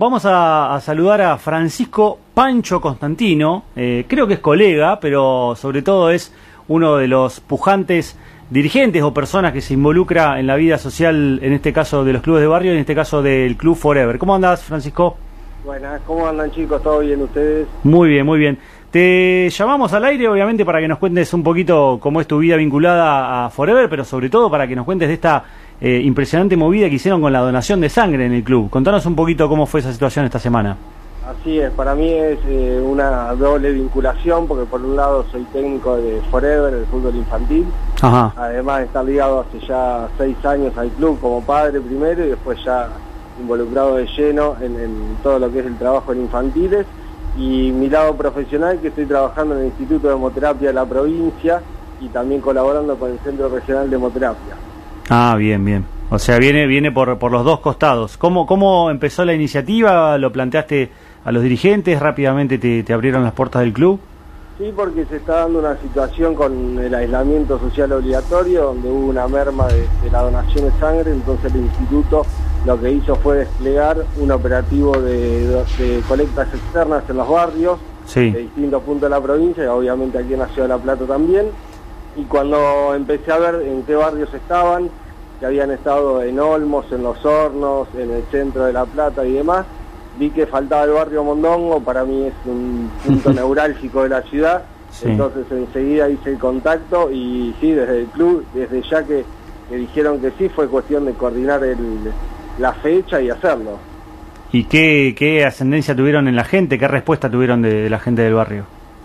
Vamos a, saludar a Francisco Pancho Constantino, eh, creo que es colega, pero sobre todo es uno de los pujantes dirigentes o personas que se involucra en la vida social, en este caso de los clubes de barrio, en este caso del Club Forever. ¿Cómo andas, Francisco? Buenas, ¿cómo andan chicos? ¿Todo bien ustedes? Muy bien, muy bien. Te llamamos al aire, obviamente, para que nos cuentes un poquito cómo es tu vida vinculada a Forever, pero sobre todo para que nos cuentes de esta eh, impresionante movida que hicieron con la donación de sangre en el club. Contanos un poquito cómo fue esa situación esta semana. Así es, para mí es eh, una doble vinculación porque por un lado soy técnico de Forever, el fútbol infantil, además está ligado hace ya seis años al club como padre primero y después ya involucrado de lleno en, todo lo que es el trabajo en infantiles y mi lado profesional que estoy trabajando en el Instituto de Hemoterapia de la provincia y también colaborando con el Centro Regional de Hemoterapia. Ah, bien, bien. O sea, viene viene por, por los dos costados. ¿Cómo, ¿Cómo empezó la iniciativa? ¿Lo planteaste a los dirigentes? ¿Rápidamente te, abrieron las puertas del club? Sí, porque se está dando una situación con el aislamiento social obligatorio, donde hubo una merma de, la donación de sangre, entonces el instituto lo que hizo fue desplegar un operativo de, colectas externas en los barrios, de distintos puntos de la provincia, y obviamente aquí en la Ciudad de La Plata también, y cuando empecé a ver en qué barrios estaban, que habían estado en Olmos, en Los Hornos, en el centro de La Plata y demás, vi que faltaba el barrio Mondongo, para mí es un punto neurálgico de la ciudad, entonces enseguida hice el contacto y sí, desde el club, desde ya que, dijeron que sí, fue cuestión de coordinar la fecha y hacerlo. ¿Y qué, qué ascendencia tuvieron en la gente? ¿Qué respuesta tuvieron de la gente del barrio?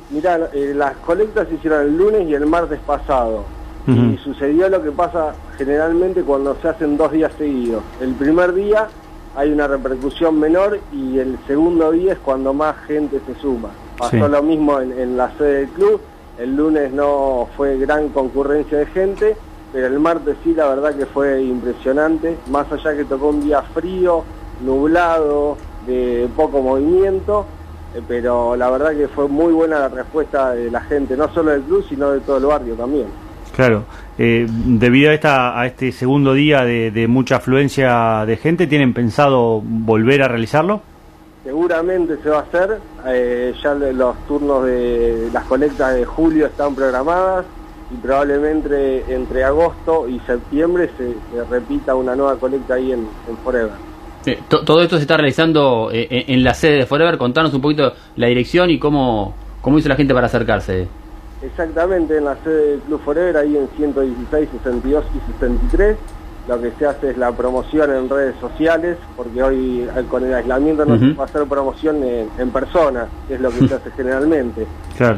Mirá, eh, las colectas se hicieron el lunes y el martes pasado. Y sucedió lo que pasa generalmente cuando se hacen dos días seguidos. El primer día hay una repercusión menor y el segundo día es cuando más gente se suma. Pasó lo mismo en, la sede del club. El lunes no fue gran concurrencia de gente, pero el martes sí, la verdad que fue impresionante. Más allá que tocó un día frío, nublado, de poco movimiento eh, pero la verdad que fue muy buena la respuesta de la gente, no solo del club, sino de todo el barrio también. Claro, eh, debido a, esta, a este segundo día de, mucha afluencia de gente, ¿tienen pensado volver a realizarlo? Seguramente se va a hacer, eh, ya los turnos de las colectas de julio están programadas y probablemente entre, agosto y septiembre se, repita una nueva colecta ahí en, en Forever. Eh, todo esto se está realizando eh, en la sede de Forever. Contanos un poquito la dirección y cómo, cómo hizo la gente para acercarse. Exactamente, en la sede del Club Forever, ahí en 116, 62 y 63. Lo que se hace es la promoción en redes sociales, porque hoy eh, con el aislamiento no se va a hacer promoción en, persona, que es lo que se hace generalmente.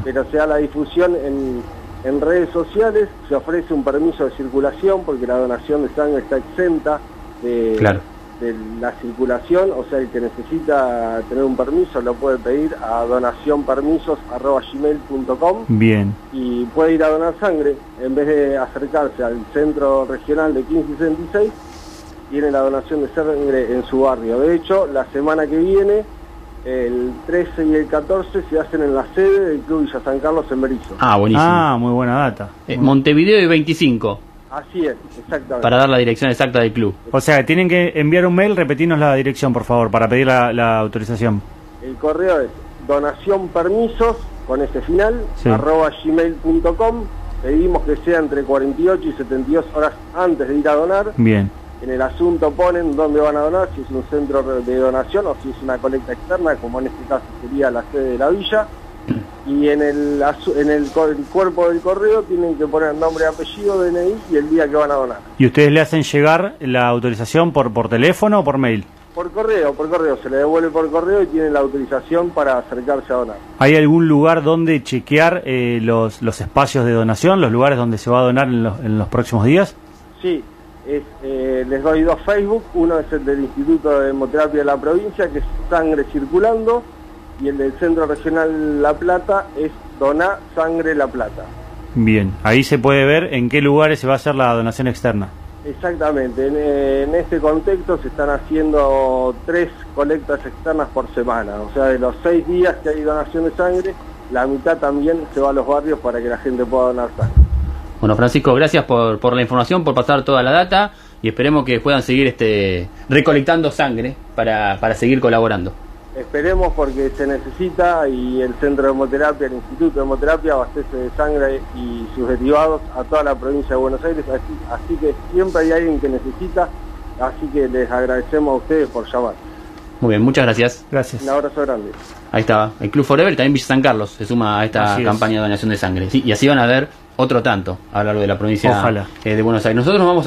Pero se da la difusión en, en redes sociales, se ofrece un permiso de circulación, porque la donación de sangre está exenta de, claro de la circulación, o sea, el que necesita tener un permiso lo puede pedir a donacionpermisos.gmail.com Bien. Y puede ir a donar sangre, en vez de acercarse al centro regional de 1566, tiene la donación de sangre en su barrio. De hecho, la semana que viene, el 13 y el 14 se hacen en la sede del Club Villa San Carlos en Berizo. Ah, buenísimo. Ah, muy buena data. Eh, Montevideo y 25. Así es, exactamente. Para dar la dirección exacta del club. O sea, tienen que enviar un mail, repetirnos la dirección, por favor, para pedir la, autorización. El correo es donacionpermisos, con ese final, arroba gmail.com. Pedimos que sea entre 48 y 72 horas antes de ir a donar. Bien. En el asunto ponen dónde van a donar, si es un centro de donación o si es una colecta externa, como en este caso sería la sede de la villa y en el, en el, cuerpo del correo tienen que poner nombre, apellido, DNI y el día que van a donar. ¿Y ustedes le hacen llegar la autorización por, por teléfono o por mail? Por correo, por correo, se le devuelve por correo y tienen la autorización para acercarse a donar. ¿Hay algún lugar donde chequear eh, los, los espacios de donación, los lugares donde se va a donar en los, en los próximos días? Sí, es, eh, les doy dos Facebook, uno es el del Instituto de Hemoterapia de la provincia, que es Sangre Circulando, y el del Centro Regional La Plata es Doná Sangre La Plata. Bien, ahí se puede ver en qué lugares se va a hacer la donación externa. Exactamente, en, este contexto se están haciendo tres colectas externas por semana, o sea, de los seis días que hay donación de sangre, la mitad también se va a los barrios para que la gente pueda donar sangre. Bueno, Francisco, gracias por, por la información, por pasar toda la data y esperemos que puedan seguir este recolectando sangre para, para seguir colaborando. Esperemos porque se necesita y el Centro de Hemoterapia, el Instituto de Hemoterapia abastece de sangre y sus derivados a toda la provincia de Buenos Aires, así, así que siempre hay alguien que necesita, así que les agradecemos a ustedes por llamar. Muy bien, muchas gracias. Gracias. Un abrazo grande. Ahí estaba. El Club Forever y también Villa San Carlos se suma a esta Así es. campaña de donación de sangre. Sí, y así van a ver otro tanto a lo largo de la provincia Ojalá. eh, de Buenos Aires. Nosotros nos vamos